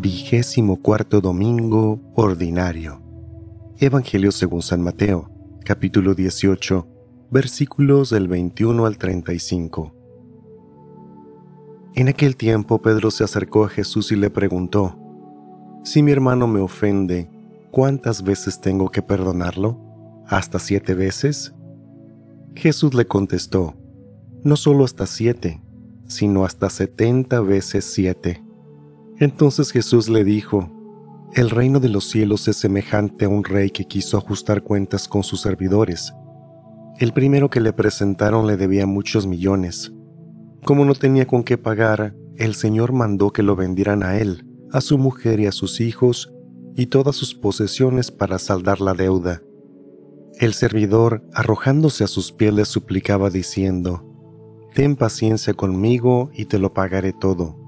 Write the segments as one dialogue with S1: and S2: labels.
S1: Vigésimo cuarto domingo ordinario. Evangelio según San Mateo, capítulo 18, versículos del 21 al 35. En aquel tiempo Pedro se acercó a Jesús y le preguntó, Si mi hermano me ofende, ¿cuántas veces tengo que perdonarlo? ¿Hasta siete veces? Jesús le contestó, No solo hasta siete, sino hasta setenta veces siete. Entonces Jesús le dijo, El reino de los cielos es semejante a un rey que quiso ajustar cuentas con sus servidores. El primero que le presentaron le debía muchos millones. Como no tenía con qué pagar, el Señor mandó que lo vendieran a él, a su mujer y a sus hijos, y todas sus posesiones para saldar la deuda. El servidor, arrojándose a sus pies, le suplicaba diciendo, Ten paciencia conmigo y te lo pagaré todo.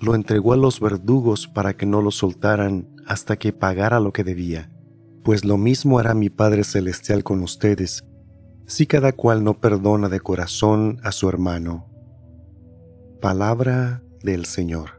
S1: lo entregó a los verdugos para que no lo soltaran hasta que pagara lo que debía. Pues lo mismo hará mi Padre Celestial con ustedes, si cada cual no perdona de corazón a su hermano. Palabra del Señor.